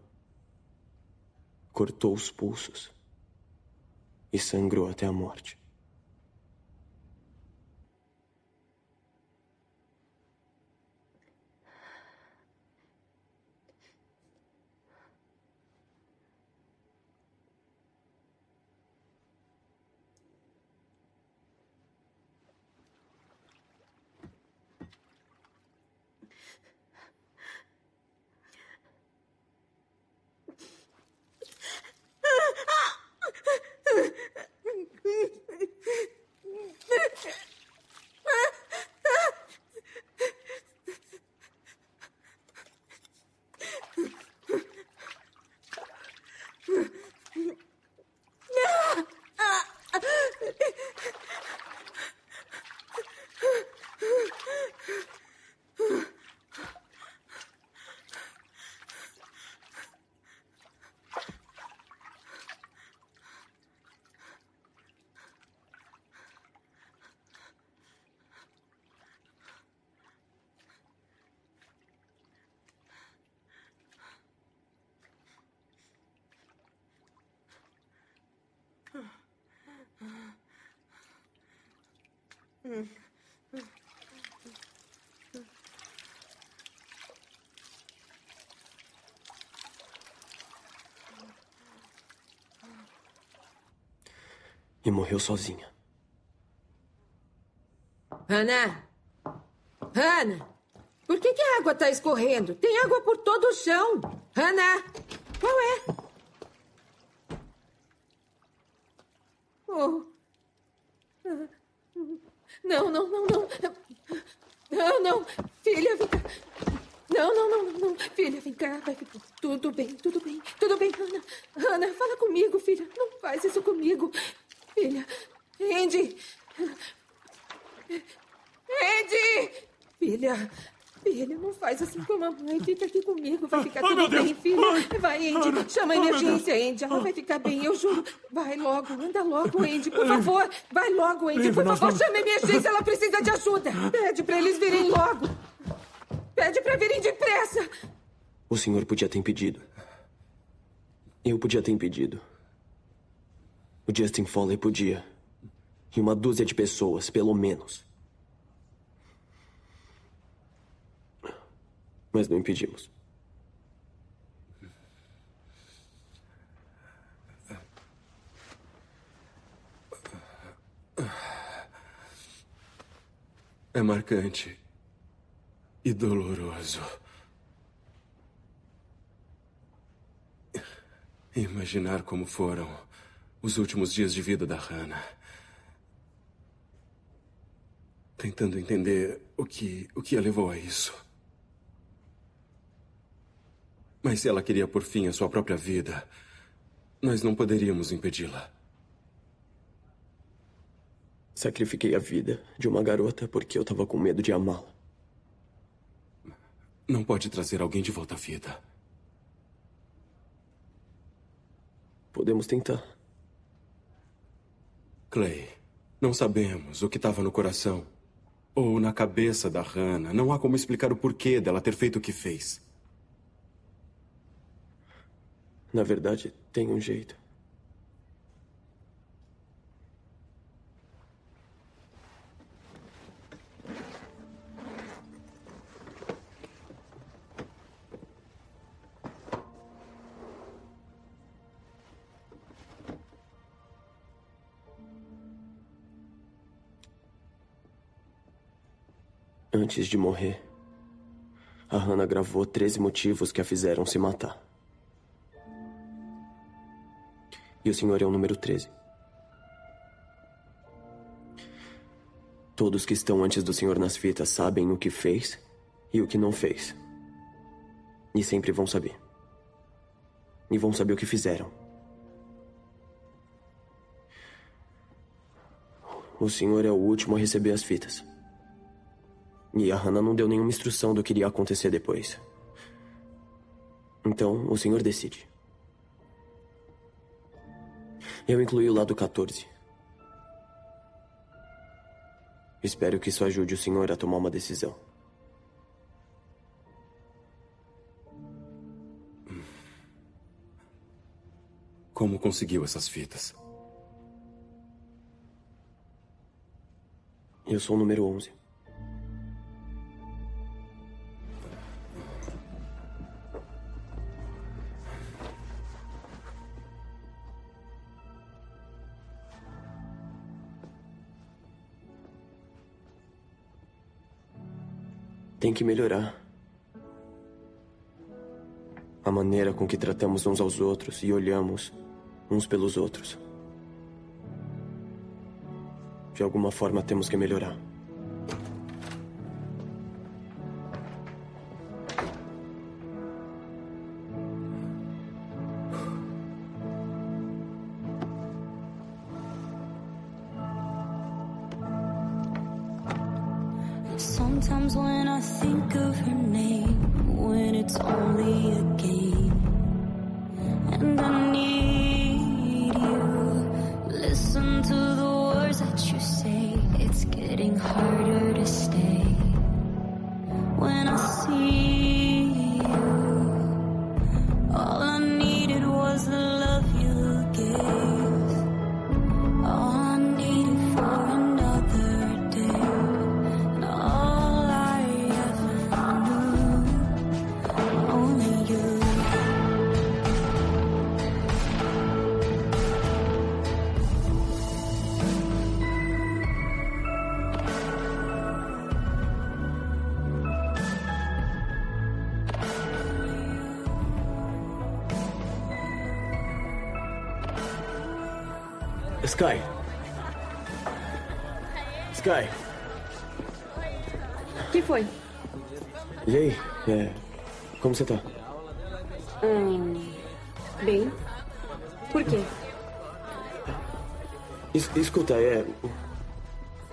Speaker 12: cortou os pulsos e sangrou até a morte. E morreu sozinha.
Speaker 7: Hannah! Hannah! Por que, que a água está escorrendo? Tem água por todo o chão. Hannah! Qual é? Oh. Não, não, não, não. Não, não. Filha, vem cá. Não, não, não, não, não. Filha, vem cá. Vai ficar tudo bem, tudo bem. Tudo bem, Ana. Ana, fala comigo, filha. Não faz isso comigo. Filha. Andy. Andy! Filha. Filha, não faz assim com a mamãe. Fica aqui comigo. Vai ficar
Speaker 23: Ah,
Speaker 7: tudo bem, filha.
Speaker 23: Ai.
Speaker 7: Vai, Andy. Chama a
Speaker 23: Ah, meu
Speaker 7: emergência. Andy. Ela vai ficar bem, eu juro. Vai logo. Anda logo, Andy. Por favor. Vai logo, Andy. Por favor, chama a emergência. Ela precisa de ajuda. Pede pra eles virem logo. Pede pra virem depressa.
Speaker 12: O senhor podia ter impedido. Eu podia ter impedido. O Justin Foley podia. E uma dúzia de pessoas, pelo menos. Mas não impedimos.
Speaker 21: É marcante e doloroso. Imaginar como foram os últimos dias de vida da Hannah. Tentando entender o que, o que a levou a isso. Mas se ela queria por fim a sua própria vida, nós não poderíamos impedi-la.
Speaker 12: Sacrifiquei a vida de uma garota porque eu tava com medo de amá-la.
Speaker 21: Não pode trazer alguém de volta à vida.
Speaker 12: Podemos tentar.
Speaker 21: Clay, não sabemos o que estava no coração ou na cabeça da Hannah. Não há como explicar o porquê dela ter feito o que fez.
Speaker 12: Na verdade, tem um jeito. Antes de morrer, a Hannah gravou 13 motivos que a fizeram se matar. E o senhor é o número 13. Todos que estão antes do senhor nas fitas sabem o que fez e o que não fez. E sempre vão saber. E vão saber o que fizeram. O senhor é o último a receber as fitas. E a Hannah não deu nenhuma instrução do que iria acontecer depois. Então, o senhor decide. Eu incluí o lado 14. Espero que isso ajude o senhor a tomar uma decisão.
Speaker 21: Como conseguiu essas fitas?
Speaker 12: Eu sou o número 11. Tem que melhorar. A maneira com que tratamos uns aos outros e olhamos uns pelos outros. De alguma forma temos que melhorar.
Speaker 23: Sometimes when I think of her name, when it's only a game, and I need you, listen to the words that you say. It's getting harder to stay.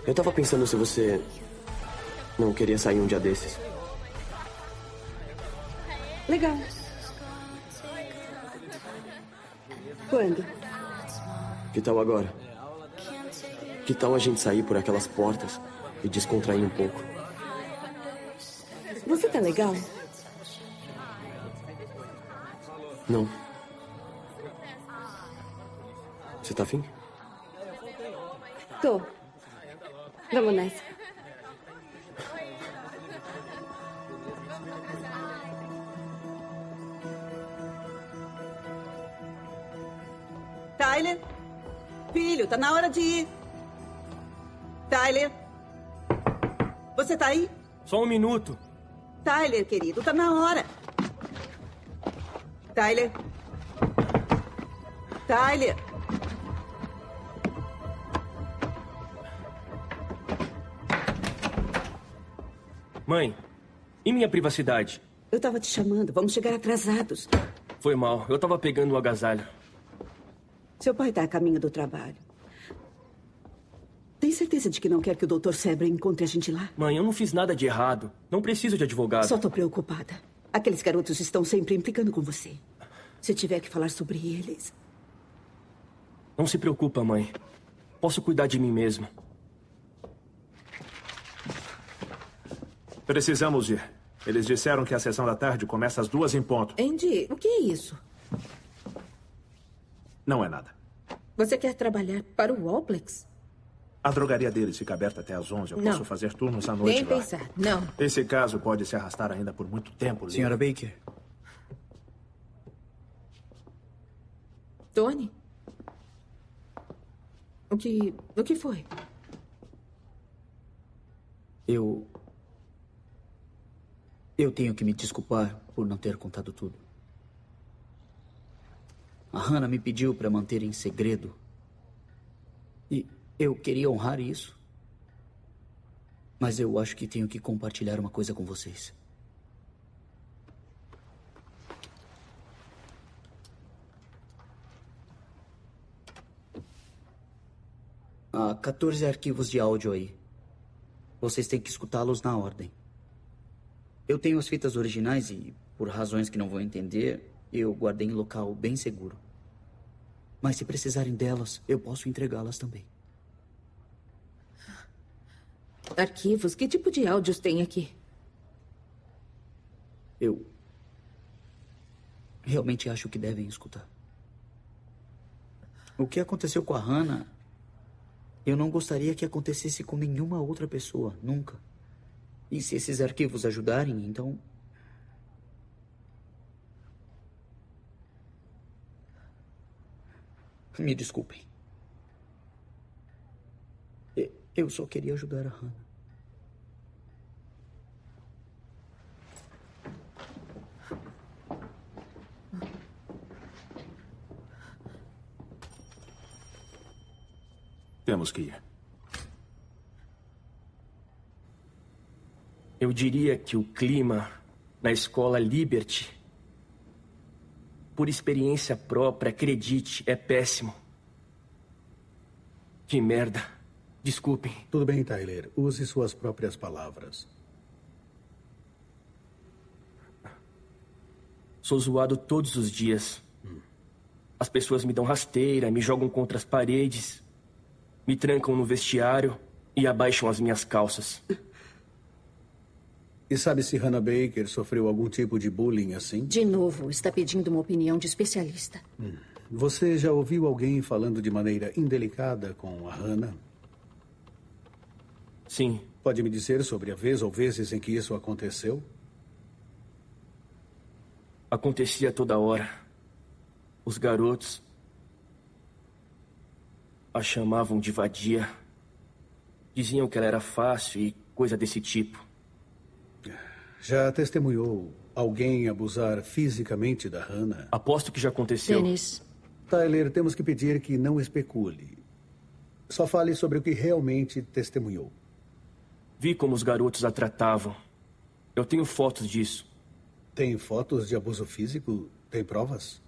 Speaker 12: Eu tava pensando se você. Não queria sair um dia desses.
Speaker 2: Legal. Quando?
Speaker 12: Que tal agora? Que tal a gente sair por aquelas portas e descontrair um pouco?
Speaker 2: Você tá legal?
Speaker 12: Não. Você tá afim?
Speaker 2: Tô. Vamos nessa.
Speaker 24: Tyler? Filho, tá na hora de ir. Tyler? Você tá aí?
Speaker 25: Só um minuto.
Speaker 24: Tyler, querido, tá na hora. Tyler? Tyler?
Speaker 25: Mãe, e minha privacidade?
Speaker 24: Eu tava te chamando, vamos chegar atrasados.
Speaker 25: Foi mal, eu tava pegando o agasalho.
Speaker 24: Seu pai tá a caminho do trabalho. Tem certeza de que não quer que o Dr. Sebre encontre a gente lá?
Speaker 25: Mãe, eu não fiz nada de errado. Não preciso de advogado.
Speaker 24: Só tô preocupada. Aqueles garotos estão sempre implicando com você. Se tiver que falar sobre eles.
Speaker 25: Não se preocupa, mãe. Posso cuidar de mim mesmo.
Speaker 9: Precisamos ir. Eles disseram que a sessão da tarde começa às duas em ponto.
Speaker 7: Andy, o que é isso?
Speaker 9: Não é nada.
Speaker 7: Você quer trabalhar para o Wallplex?
Speaker 9: A drogaria deles fica aberta até às 11. Eu
Speaker 7: Não.
Speaker 9: posso fazer turnos à noite
Speaker 7: Nem
Speaker 9: lá.
Speaker 7: pensar. Não.
Speaker 9: Esse caso pode se arrastar ainda por muito tempo, Lee.
Speaker 5: Senhora Baker,
Speaker 7: Tony? O que. O que foi?
Speaker 5: eu. Eu tenho que me desculpar por não ter contado tudo. A Hannah me pediu para manter em segredo. E eu queria honrar isso. Mas eu acho que tenho que compartilhar uma coisa com vocês. Há 14 arquivos de áudio aí. Vocês têm que escutá-los na ordem. Eu tenho as fitas originais e, por razões que não vou entender, eu guardei em local bem seguro. Mas se precisarem delas, eu posso entregá-las também.
Speaker 7: Arquivos? Que tipo de áudios tem aqui?
Speaker 5: Eu realmente acho que devem escutar. O que aconteceu com a Hannah, eu não gostaria que acontecesse com nenhuma outra pessoa, nunca. E se esses arquivos ajudarem, então. Me desculpem. Eu só queria ajudar a Hannah.
Speaker 9: Temos que ir.
Speaker 25: Eu diria que o clima na escola Liberty, por experiência própria, acredite, é péssimo. Que merda. Desculpem.
Speaker 3: Tudo bem, Tyler. Use suas próprias palavras.
Speaker 25: Sou zoado todos os dias. As pessoas me dão rasteira, me jogam contra as paredes, me trancam no vestiário e abaixam as minhas calças.
Speaker 3: E sabe se Hannah Baker sofreu algum tipo de bullying assim?
Speaker 10: De novo, está pedindo uma opinião de especialista.
Speaker 3: Você já ouviu alguém falando de maneira indelicada com a Hannah?
Speaker 25: Sim.
Speaker 3: Pode me dizer sobre a vez ou vezes em que isso aconteceu?
Speaker 25: Acontecia toda hora. Os garotos a chamavam de vadia. Diziam que ela era fácil e coisa desse tipo.
Speaker 3: Já testemunhou alguém abusar fisicamente da Hannah?
Speaker 25: Aposto que já aconteceu.
Speaker 10: Dennis,
Speaker 3: Tyler, temos que pedir que não especule. Só fale sobre o que realmente testemunhou.
Speaker 25: Vi como os garotos a tratavam. Eu tenho fotos disso.
Speaker 3: Tem fotos de abuso físico? Tem provas?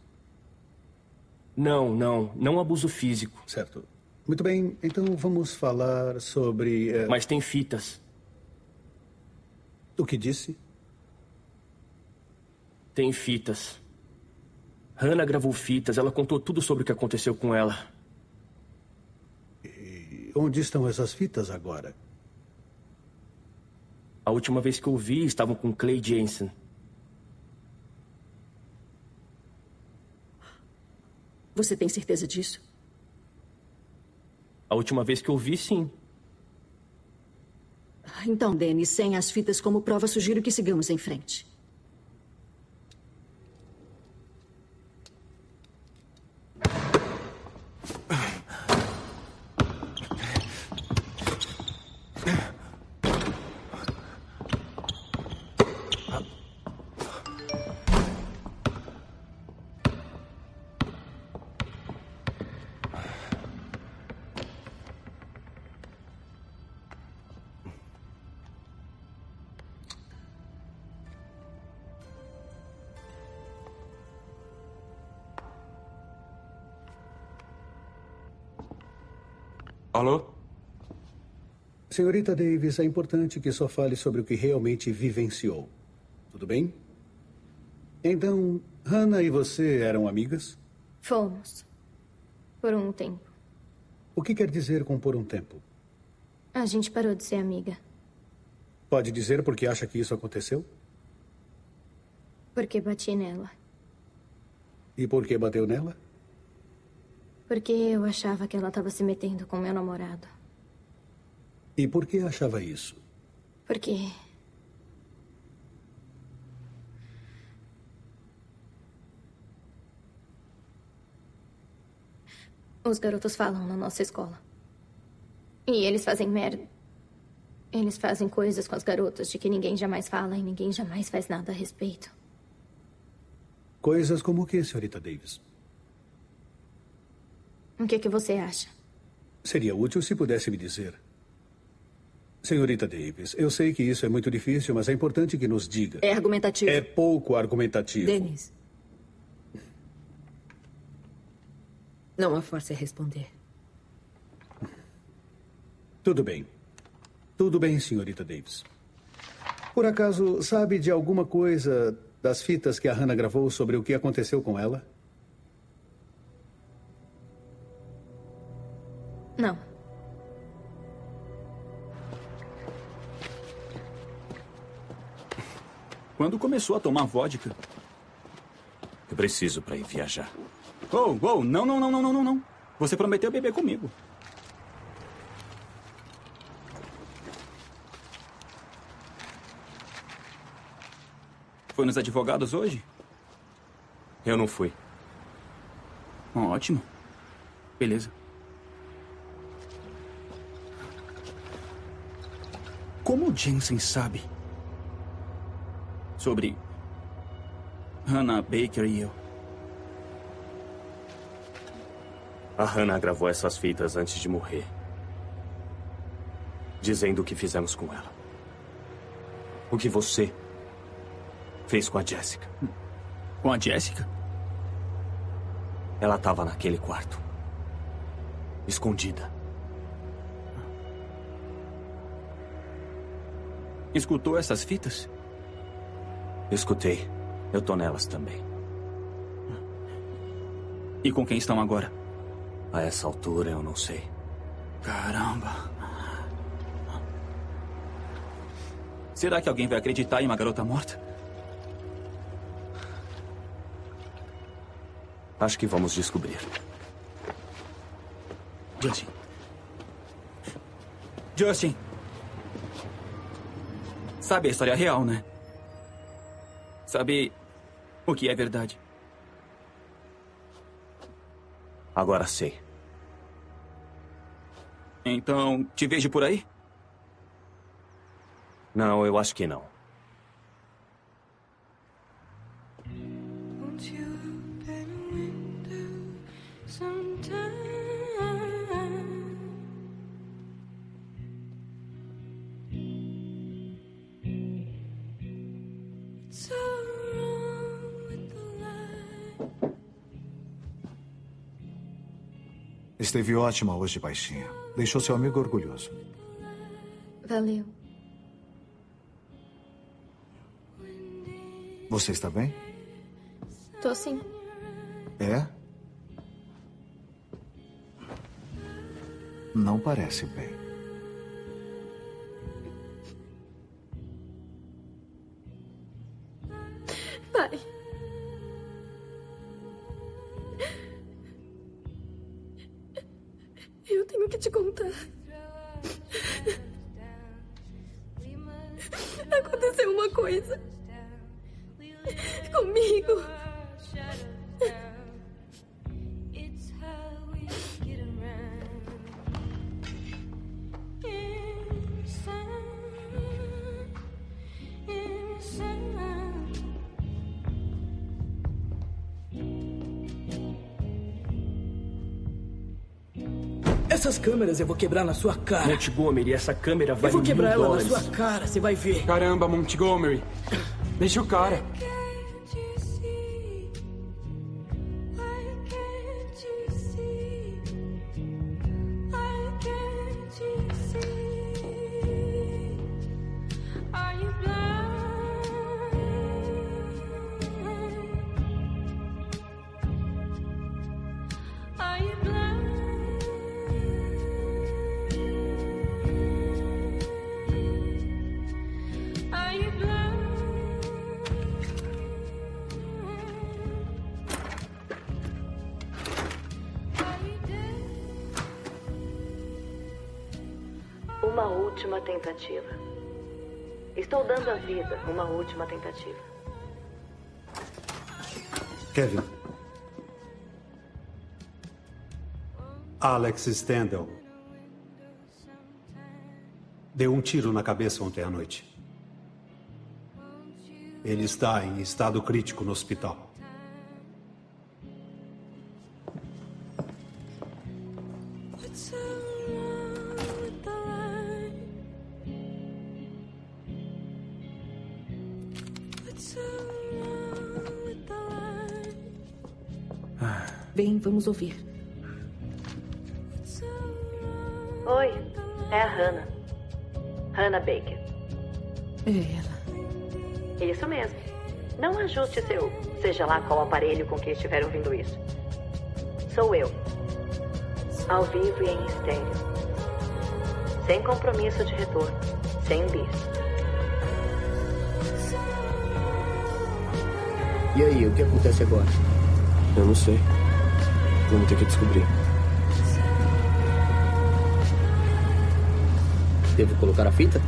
Speaker 25: Não, não. Não abuso físico.
Speaker 3: Certo. Muito bem, então vamos falar sobre. eh,
Speaker 25: Mas tem fitas.
Speaker 3: O que disse?
Speaker 25: Tem fitas. Hannah gravou fitas. Ela contou tudo sobre o que aconteceu com ela.
Speaker 3: E onde estão essas fitas agora?
Speaker 25: A última vez que eu vi, estavam com Clay Jensen.
Speaker 10: Você tem certeza disso?
Speaker 25: A última vez que eu vi, sim.
Speaker 10: Então, Danny, sem as fitas como prova, sugiro que sigamos em frente.
Speaker 21: Alô?
Speaker 3: Senhorita Davis, é importante que só fale sobre o que realmente vivenciou. Tudo bem? Então, Hannah e você eram amigas?
Speaker 15: Fomos. Por um tempo.
Speaker 3: O que quer dizer com por um tempo?
Speaker 15: A gente parou de ser amiga.
Speaker 3: Pode dizer por que acha que isso aconteceu?
Speaker 15: Porque bati nela.
Speaker 3: E por que bateu nela?
Speaker 15: Porque eu achava que ela estava se metendo com meu namorado.
Speaker 3: E por que achava isso?
Speaker 15: Porque. Os garotos falam na nossa escola. E eles fazem merda. Eles fazem coisas com as garotas de que ninguém jamais fala e ninguém jamais faz nada a respeito.
Speaker 3: Coisas como o que, senhorita Davis?
Speaker 15: O que, que você acha?
Speaker 3: Seria útil se pudesse me dizer. Senhorita Davis, eu sei que isso é muito difícil, mas é importante que nos diga.
Speaker 10: É argumentativo.
Speaker 3: É pouco argumentativo.
Speaker 7: Denis. Não a force a responder.
Speaker 3: Tudo bem. Tudo bem, senhorita Davis. Por acaso, sabe de alguma coisa das fitas que a Hannah gravou sobre o que aconteceu com ela?
Speaker 15: Não.
Speaker 19: Quando começou a tomar vodka?
Speaker 17: Eu preciso para ir viajar.
Speaker 19: Oh, oh, não, não, não, não, não, não, não. Você prometeu beber comigo. Foi nos advogados hoje?
Speaker 17: Eu não fui.
Speaker 19: Ótimo. Beleza. O Jensen sabe? Sobre Hannah Baker e eu.
Speaker 17: A Hannah gravou essas fitas antes de morrer. Dizendo o que fizemos com ela. O que você fez com a Jessica.
Speaker 19: Com a Jessica?
Speaker 17: Ela estava naquele quarto. Escondida.
Speaker 19: Escutou essas fitas?
Speaker 17: Escutei. Eu tô nelas também.
Speaker 19: E com quem estão agora?
Speaker 17: A essa altura eu não sei.
Speaker 19: Caramba. Será que alguém vai acreditar em uma garota morta?
Speaker 17: Acho que vamos descobrir.
Speaker 19: Justin. Justin. Sabe a história real, né? Sabe o que é verdade.
Speaker 17: Agora sei.
Speaker 19: Então, te vejo por aí?
Speaker 17: Não, eu acho que não.
Speaker 26: Esteve ótima hoje, baixinha. Deixou seu amigo orgulhoso.
Speaker 15: Valeu.
Speaker 26: Você está bem?
Speaker 15: Tô sim.
Speaker 26: É? Não parece bem.
Speaker 18: Câmeras eu vou quebrar na sua cara.
Speaker 25: Montgomery, essa câmera
Speaker 18: Eu
Speaker 25: vale
Speaker 18: vou quebrar ela na
Speaker 25: dólares.
Speaker 18: sua cara, você vai ver.
Speaker 23: Caramba, Montgomery. Deixa o cara.
Speaker 2: Uma última tentativa. Estou dando à vida uma última tentativa.
Speaker 27: Kevin. Alex Stendhal. Deu um tiro na cabeça ontem à noite. Ele está em estado crítico no hospital.
Speaker 2: Baker.
Speaker 7: É ela.
Speaker 2: Isso mesmo. Não ajuste seu, seja lá qual aparelho com que estiver ouvindo isso. Sou eu. Ao vivo e em estéreo. Sem compromisso de retorno. Sem bis.
Speaker 5: E aí, o que acontece agora?
Speaker 12: Eu não sei. Vamos ter que descobrir.
Speaker 5: Devo colocar a fita?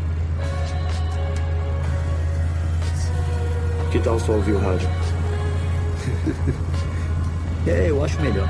Speaker 12: Que tal só ouvir o rádio? <laughs>
Speaker 5: É, eu acho melhor.